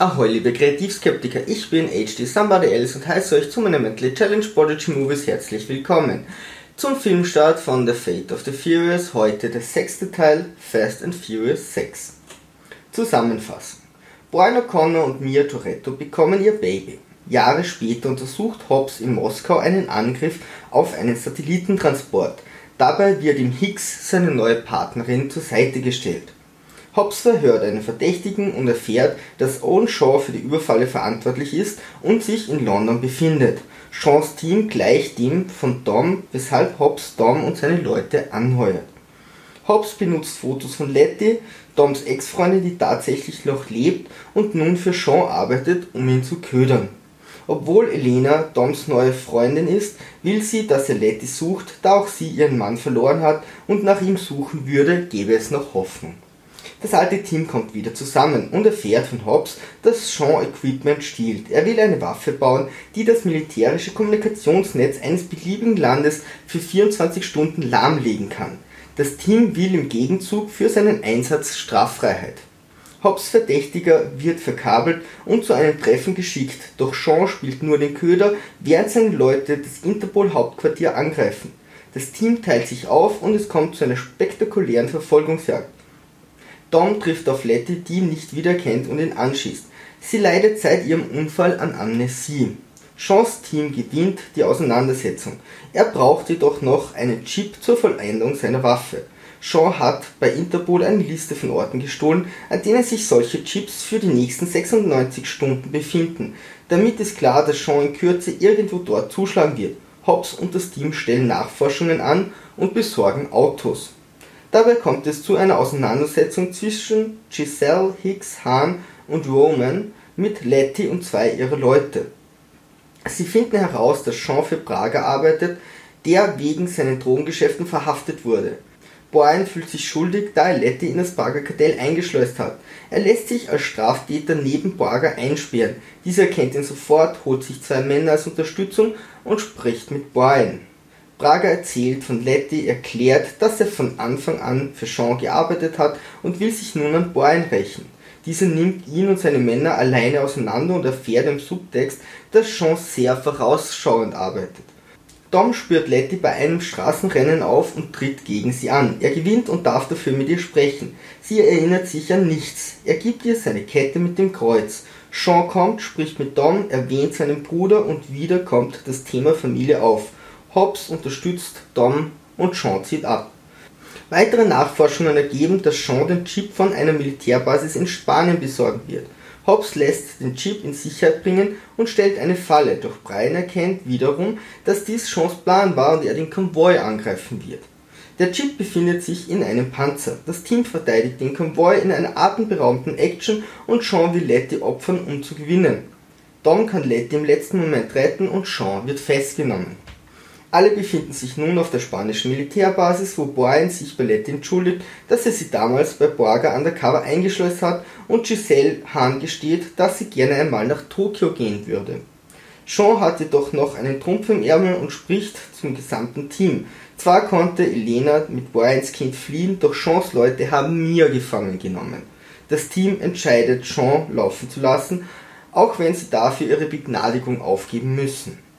Ahoi liebe Kreativskeptiker, ich bin HD Somebody Else und heiße euch zu meiner Mentally Challenge Prodigy Movies herzlich willkommen. Zum Filmstart von The Fate of the Furious, heute der sechste Teil Fast and Furious 6. Zusammenfassen. Brian O'Connor und Mia Toretto bekommen ihr Baby. Jahre später untersucht Hobbs in Moskau einen Angriff auf einen Satellitentransport. Dabei wird ihm Hicks seine neue Partnerin zur Seite gestellt. Hobbs verhört einen Verdächtigen und erfährt, dass Owen Shaw für die Überfalle verantwortlich ist und sich in London befindet. Shaws Team gleicht dem von Dom, weshalb Hobbs Dom und seine Leute anheuert. Hobbs benutzt Fotos von Letty, Doms Ex-Freundin, die tatsächlich noch lebt und nun für Sean arbeitet, um ihn zu ködern. Obwohl Elena Doms neue Freundin ist, will sie, dass er Letty sucht, da auch sie ihren Mann verloren hat und nach ihm suchen würde, gäbe es noch Hoffnung. Das alte Team kommt wieder zusammen und erfährt von Hobbs, dass Sean Equipment stiehlt. Er will eine Waffe bauen, die das militärische Kommunikationsnetz eines beliebigen Landes für 24 Stunden lahmlegen kann. Das Team will im Gegenzug für seinen Einsatz Straffreiheit. Hobbs Verdächtiger wird verkabelt und zu einem Treffen geschickt, doch Sean spielt nur den Köder, während seine Leute das Interpol-Hauptquartier angreifen. Das Team teilt sich auf und es kommt zu einer spektakulären Verfolgungsjagd. Dom trifft auf Letty, die ihn nicht wiedererkennt und ihn anschießt. Sie leidet seit ihrem Unfall an Amnesie. Seans Team gewinnt die Auseinandersetzung. Er braucht jedoch noch einen Chip zur Vollendung seiner Waffe. Sean hat bei Interpol eine Liste von Orten gestohlen, an denen sich solche Chips für die nächsten 96 Stunden befinden. Damit ist klar, dass Sean in Kürze irgendwo dort zuschlagen wird. Hobbs und das Team stellen Nachforschungen an und besorgen Autos. Dabei kommt es zu einer Auseinandersetzung zwischen Giselle Hicks Hahn und Roman mit Letty und zwei ihrer Leute. Sie finden heraus, dass Sean für Prager arbeitet, der wegen seinen Drogengeschäften verhaftet wurde. Brian fühlt sich schuldig, da er Letty in das Prager Kartell eingeschleust hat. Er lässt sich als Straftäter neben Prager einsperren. Dieser erkennt ihn sofort, holt sich zwei Männer als Unterstützung und spricht mit Brian. Braga erzählt von Letty, erklärt, dass er von Anfang an für Sean gearbeitet hat und will sich nun an Brian rächen. Dieser nimmt ihn und seine Männer alleine auseinander und erfährt im Subtext, dass Sean sehr vorausschauend arbeitet. Dom spürt Letty bei einem Straßenrennen auf und tritt gegen sie an. Er gewinnt und darf dafür mit ihr sprechen. Sie erinnert sich an nichts. Er gibt ihr seine Kette mit dem Kreuz. Sean kommt, spricht mit Dom, erwähnt seinen Bruder und wieder kommt das Thema Familie auf. Hobbs unterstützt Dom und Sean zieht ab. Weitere Nachforschungen ergeben, dass Sean den Chip von einer Militärbasis in Spanien besorgen wird. Hobbs lässt den Chip in Sicherheit bringen und stellt eine Falle, doch Brian erkennt wiederum, dass dies Seans Plan war und er den Konvoi angreifen wird. Der Chip befindet sich in einem Panzer. Das Team verteidigt den Konvoi in einer atemberaubenden Action und Sean will Letty opfern, um zu gewinnen. Dom kann Letty im letzten Moment retten und Sean wird festgenommen. Alle befinden sich nun auf der spanischen Militärbasis, wo Brian sich bei Letty entschuldigt, dass er sie damals bei Borga undercover eingeschleust hat und Giselle Hahn gesteht, dass sie gerne einmal nach Tokio gehen würde. Sean hat jedoch noch einen Trumpf im Ärmel und spricht zum gesamten Team. Zwar konnte Elena mit Brians Kind fliehen, doch Seans Leute haben Mia gefangen genommen. Das Team entscheidet, Sean laufen zu lassen, auch wenn sie dafür ihre Begnadigung aufgeben müssen.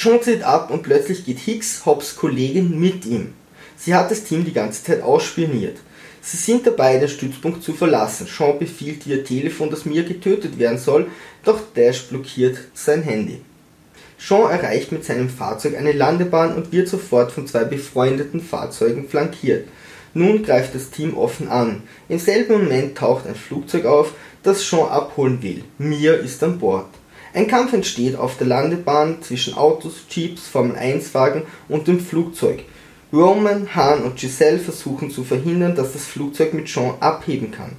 Sean zieht ab und plötzlich geht Hicks, Hobbs Kollegin, mit ihm. Sie hat das Team die ganze Zeit ausspioniert. Sie sind dabei, den Stützpunkt zu verlassen. Sean befiehlt ihr Telefon, dass Mia getötet werden soll, doch Dash blockiert sein Handy. Sean erreicht mit seinem Fahrzeug eine Landebahn und wird sofort von zwei befreundeten Fahrzeugen flankiert. Nun greift das Team offen an. Im selben Moment taucht ein Flugzeug auf, das Sean abholen will. Mia ist an Bord. Ein Kampf entsteht auf der Landebahn zwischen Autos, Jeeps, Formel-1-Wagen und dem Flugzeug. Roman, Hahn und Giselle versuchen zu verhindern, dass das Flugzeug mit Sean abheben kann.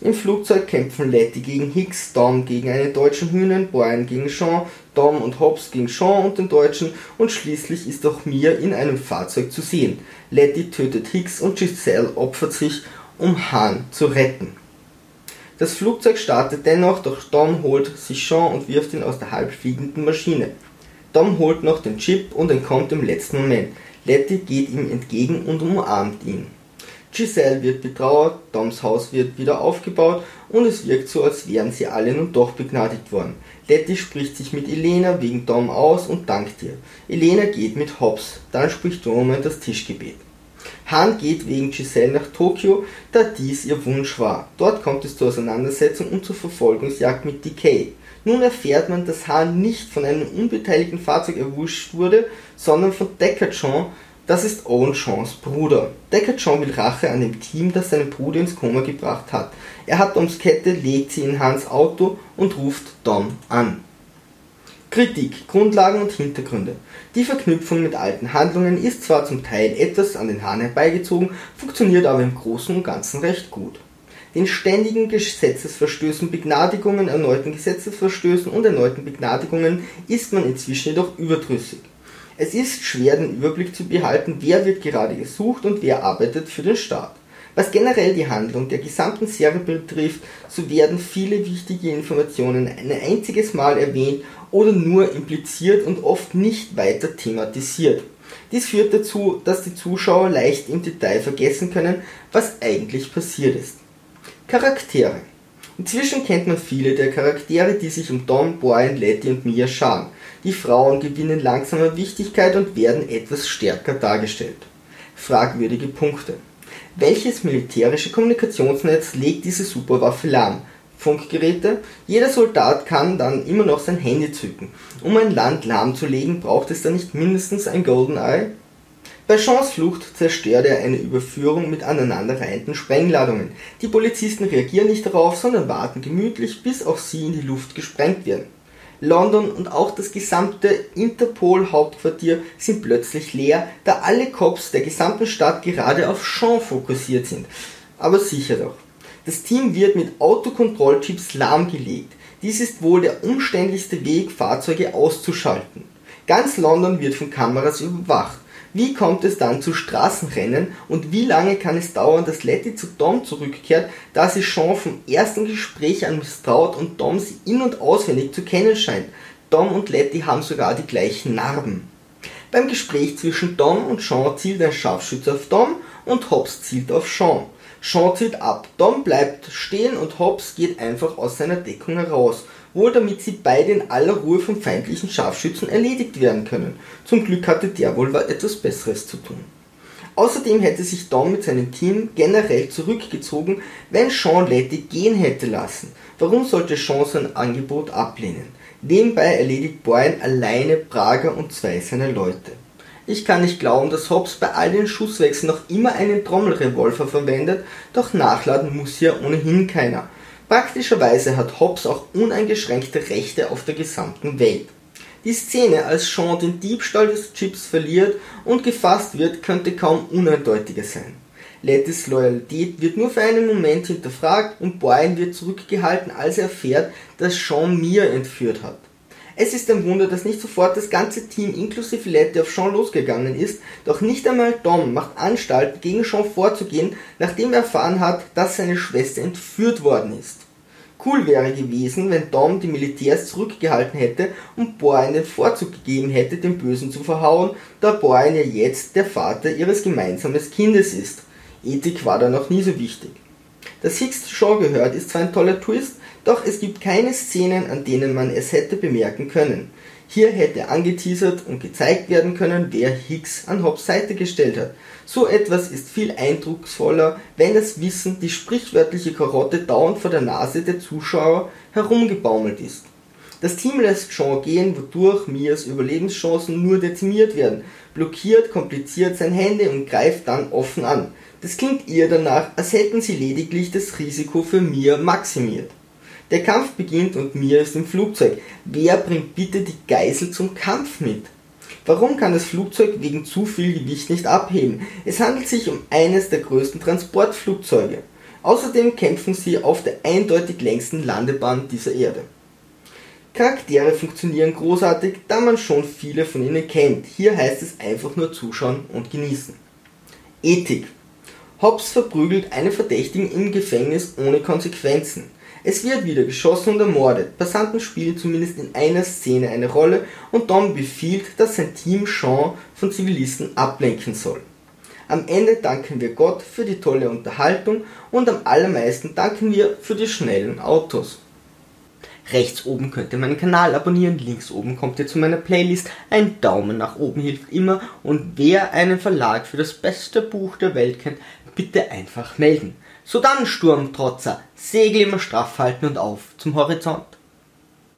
Im Flugzeug kämpfen Letty gegen Hicks, Dom gegen einen deutschen Hühnen, Brian gegen Sean, Dom und Hobbs gegen Sean und den Deutschen und schließlich ist auch Mia in einem Fahrzeug zu sehen. Letty tötet Hicks und Giselle opfert sich, um Hahn zu retten. Das Flugzeug startet dennoch, doch Dom holt sich Sean und wirft ihn aus der halbfliegenden Maschine. Dom holt noch den Chip und entkommt im letzten Moment. Letty geht ihm entgegen und umarmt ihn. Giselle wird betrauert, Toms Haus wird wieder aufgebaut und es wirkt so, als wären sie alle nun doch begnadigt worden. Letty spricht sich mit Elena wegen Tom aus und dankt ihr. Elena geht mit Hobbs, dann spricht Roman das Tischgebet. Han geht wegen Giselle nach Tokio, da dies ihr Wunsch war. Dort kommt es zur Auseinandersetzung und zur Verfolgungsjagd mit Decay. Nun erfährt man, dass Han nicht von einem unbeteiligten Fahrzeug erwischt wurde, sondern von Deckard das ist Owen Johns Bruder. Deckard John will Rache an dem Team, das seinen Bruder ins Koma gebracht hat. Er hat Doms Kette, legt sie in Hans Auto und ruft Dom an. Kritik, Grundlagen und Hintergründe. Die Verknüpfung mit alten Handlungen ist zwar zum Teil etwas an den Haaren herbeigezogen, funktioniert aber im Großen und Ganzen recht gut. Den ständigen Gesetzesverstößen, Begnadigungen, erneuten Gesetzesverstößen und erneuten Begnadigungen ist man inzwischen jedoch überdrüssig. Es ist schwer den Überblick zu behalten, wer wird gerade gesucht und wer arbeitet für den Staat. Was generell die Handlung der gesamten Serie betrifft, so werden viele wichtige Informationen ein einziges Mal erwähnt oder nur impliziert und oft nicht weiter thematisiert. Dies führt dazu, dass die Zuschauer leicht im Detail vergessen können, was eigentlich passiert ist. Charaktere Inzwischen kennt man viele der Charaktere, die sich um Dom, Brian, Letty und Mia scharen. Die Frauen gewinnen langsam an Wichtigkeit und werden etwas stärker dargestellt. Fragwürdige Punkte. Welches militärische Kommunikationsnetz legt diese Superwaffe lahm? Funkgeräte? Jeder Soldat kann dann immer noch sein Handy zücken. Um ein Land lahmzulegen, braucht es dann nicht mindestens ein Goldeneye? Bei Jeans Flucht zerstört er eine Überführung mit aneinanderreihenden Sprengladungen. Die Polizisten reagieren nicht darauf, sondern warten gemütlich, bis auch sie in die Luft gesprengt werden. London und auch das gesamte Interpol-Hauptquartier sind plötzlich leer, da alle Cops der gesamten Stadt gerade auf Sean fokussiert sind. Aber sicher doch. Das Team wird mit Autokontrollchips lahmgelegt. Dies ist wohl der umständlichste Weg, Fahrzeuge auszuschalten. Ganz London wird von Kameras überwacht. Wie kommt es dann zu Straßenrennen und wie lange kann es dauern, dass Letty zu Dom zurückkehrt, da sie Sean vom ersten Gespräch an misstraut und Dom sie in- und auswendig zu kennen scheint. Dom und Letty haben sogar die gleichen Narben. Beim Gespräch zwischen Dom und Sean zielt ein Scharfschütze auf Dom und Hobbs zielt auf Sean. Sean zielt ab, Dom bleibt stehen und Hobbs geht einfach aus seiner Deckung heraus wohl damit sie beide in aller Ruhe vom feindlichen Scharfschützen erledigt werden können. Zum Glück hatte der wohl etwas Besseres zu tun. Außerdem hätte sich Dom mit seinem Team generell zurückgezogen, wenn Sean Letty gehen hätte lassen. Warum sollte Sean sein Angebot ablehnen? Nebenbei erledigt Brian alleine Prager und zwei seiner Leute. Ich kann nicht glauben, dass Hobbs bei all den Schusswechseln noch immer einen Trommelrevolver verwendet, doch nachladen muss hier ohnehin keiner. Praktischerweise hat Hobbs auch uneingeschränkte Rechte auf der gesamten Welt. Die Szene, als Sean den Diebstahl des Chips verliert und gefasst wird, könnte kaum uneindeutiger sein. Lettys Loyalität wird nur für einen Moment hinterfragt und Brian wird zurückgehalten, als er erfährt, dass Sean Mia entführt hat. Es ist ein Wunder, dass nicht sofort das ganze Team inklusive Letty auf Sean losgegangen ist, doch nicht einmal Dom macht Anstalt, gegen Sean vorzugehen, nachdem er erfahren hat, dass seine Schwester entführt worden ist. Cool wäre gewesen, wenn Dom die Militärs zurückgehalten hätte und Brian den Vorzug gegeben hätte, den Bösen zu verhauen, da Brian ja jetzt der Vater ihres gemeinsamen Kindes ist. Ethik war da noch nie so wichtig. Dass Hicks Shaw gehört, ist zwar ein toller Twist, doch es gibt keine Szenen, an denen man es hätte bemerken können. Hier hätte angeteasert und gezeigt werden können, wer Hicks an Hobbs Seite gestellt hat. So etwas ist viel eindrucksvoller, wenn das Wissen, die sprichwörtliche Karotte dauernd vor der Nase der Zuschauer herumgebaumelt ist. Das Team lässt Sean gehen, wodurch Mias Überlebenschancen nur dezimiert werden, blockiert kompliziert sein Handy und greift dann offen an. Das klingt ihr danach, als hätten sie lediglich das Risiko für Mia maximiert. Der Kampf beginnt und Mia ist im Flugzeug. Wer bringt bitte die Geisel zum Kampf mit? Warum kann das Flugzeug wegen zu viel Gewicht nicht abheben? Es handelt sich um eines der größten Transportflugzeuge. Außerdem kämpfen sie auf der eindeutig längsten Landebahn dieser Erde. Charaktere funktionieren großartig, da man schon viele von ihnen kennt. Hier heißt es einfach nur zuschauen und genießen. Ethik. Hobbs verprügelt einen Verdächtigen im Gefängnis ohne Konsequenzen. Es wird wieder geschossen und ermordet. Passanten spielen zumindest in einer Szene eine Rolle und Dom befiehlt, dass sein Team Sean von Zivilisten ablenken soll. Am Ende danken wir Gott für die tolle Unterhaltung und am allermeisten danken wir für die schnellen Autos. Rechts oben könnt ihr meinen Kanal abonnieren, links oben kommt ihr zu meiner Playlist. Ein Daumen nach oben hilft immer und wer einen Verlag für das beste Buch der Welt kennt, bitte einfach melden. So dann, Sturmtrotzer, Segel immer straff halten und auf zum Horizont.